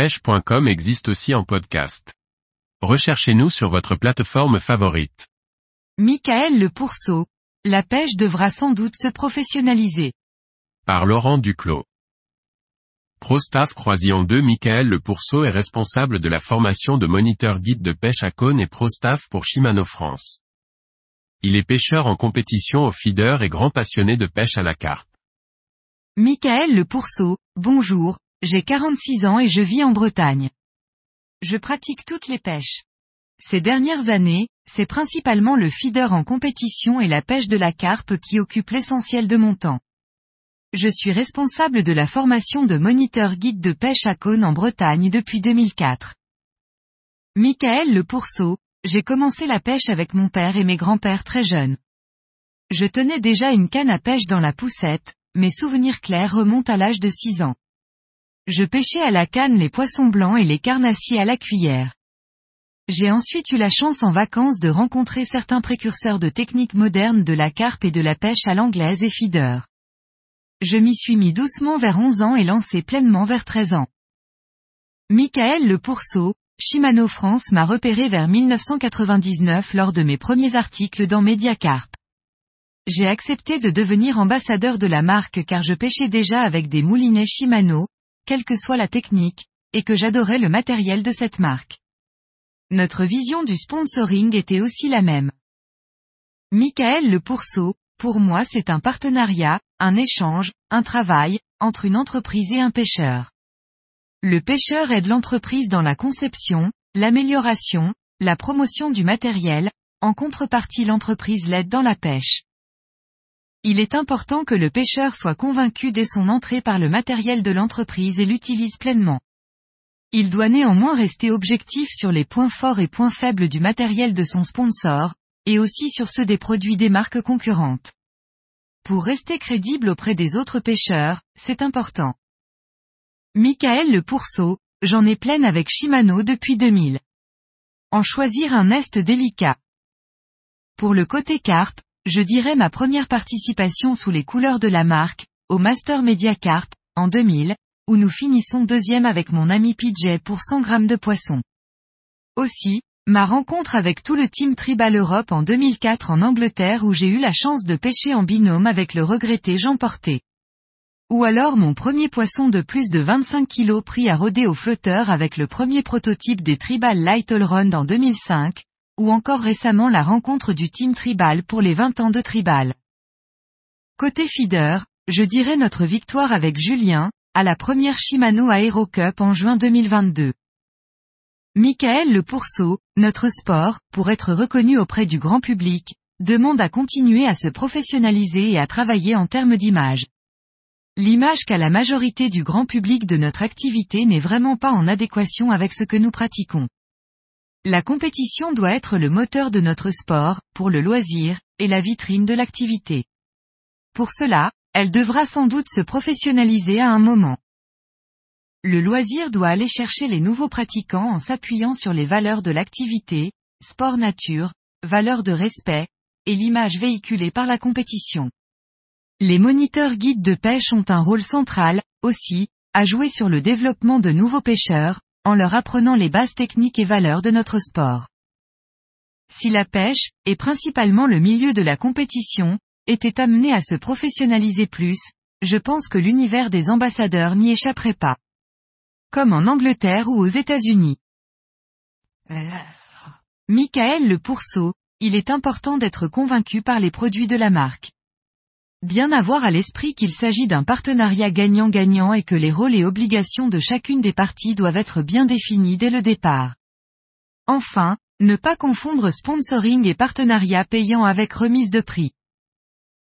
pêche.com existe aussi en podcast. Recherchez-nous sur votre plateforme favorite. Michael Le Pourceau. La pêche devra sans doute se professionnaliser. Par Laurent Duclos. ProStaff Croisillon 2 Michael Le Pourceau est responsable de la formation de moniteur guide de pêche à cône et ProStaff pour Shimano France. Il est pêcheur en compétition au feeder et grand passionné de pêche à la carpe. Michael Le Pourceau, bonjour, j'ai 46 ans et je vis en Bretagne. Je pratique toutes les pêches. Ces dernières années, c'est principalement le feeder en compétition et la pêche de la carpe qui occupent l'essentiel de mon temps. Je suis responsable de la formation de moniteur guide de pêche à cône en Bretagne depuis 2004. Michael Le Pourceau, j'ai commencé la pêche avec mon père et mes grands-pères très jeunes. Je tenais déjà une canne à pêche dans la poussette, mes souvenirs clairs remontent à l'âge de 6 ans. Je pêchais à la canne les poissons blancs et les carnassiers à la cuillère. J'ai ensuite eu la chance en vacances de rencontrer certains précurseurs de techniques modernes de la carpe et de la pêche à l'anglaise et feeder. Je m'y suis mis doucement vers 11 ans et lancé pleinement vers 13 ans. Michael Le Pourceau, Shimano France m'a repéré vers 1999 lors de mes premiers articles dans Mediacarp. J'ai accepté de devenir ambassadeur de la marque car je pêchais déjà avec des moulinets Shimano, quelle que soit la technique, et que j'adorais le matériel de cette marque. Notre vision du sponsoring était aussi la même. Michael Le Pourceau, pour moi c'est un partenariat, un échange, un travail, entre une entreprise et un pêcheur. Le pêcheur aide l'entreprise dans la conception, l'amélioration, la promotion du matériel, en contrepartie l'entreprise l'aide dans la pêche. Il est important que le pêcheur soit convaincu dès son entrée par le matériel de l'entreprise et l'utilise pleinement. Il doit néanmoins rester objectif sur les points forts et points faibles du matériel de son sponsor, et aussi sur ceux des produits des marques concurrentes. Pour rester crédible auprès des autres pêcheurs, c'est important. Michael Le Pourceau, j'en ai pleine avec Shimano depuis 2000. En choisir un est délicat. Pour le côté carpe, je dirais ma première participation sous les couleurs de la marque, au Master Media Carp, en 2000, où nous finissons deuxième avec mon ami PJ pour 100 grammes de poisson. Aussi, ma rencontre avec tout le team Tribal Europe en 2004 en Angleterre où j'ai eu la chance de pêcher en binôme avec le regretté Jean Porté. Ou alors mon premier poisson de plus de 25 kg pris à rôder au flotteur avec le premier prototype des Tribal Light All Run en 2005, ou encore récemment la rencontre du Team Tribal pour les 20 ans de Tribal. Côté feeder, je dirais notre victoire avec Julien, à la première Shimano Aero Cup en juin 2022. Michael Le Pourceau, notre sport, pour être reconnu auprès du grand public, demande à continuer à se professionnaliser et à travailler en termes d'image. L'image qu'a la majorité du grand public de notre activité n'est vraiment pas en adéquation avec ce que nous pratiquons. La compétition doit être le moteur de notre sport, pour le loisir, et la vitrine de l'activité. Pour cela, elle devra sans doute se professionnaliser à un moment. Le loisir doit aller chercher les nouveaux pratiquants en s'appuyant sur les valeurs de l'activité, sport nature, valeurs de respect, et l'image véhiculée par la compétition. Les moniteurs guides de pêche ont un rôle central, aussi, à jouer sur le développement de nouveaux pêcheurs, en leur apprenant les bases techniques et valeurs de notre sport. Si la pêche, et principalement le milieu de la compétition, était amené à se professionnaliser plus, je pense que l'univers des ambassadeurs n'y échapperait pas. Comme en Angleterre ou aux États-Unis. Michael Le Pourceau, il est important d'être convaincu par les produits de la marque. Bien avoir à l'esprit qu'il s'agit d'un partenariat gagnant-gagnant et que les rôles et obligations de chacune des parties doivent être bien définis dès le départ. Enfin, ne pas confondre sponsoring et partenariat payant avec remise de prix.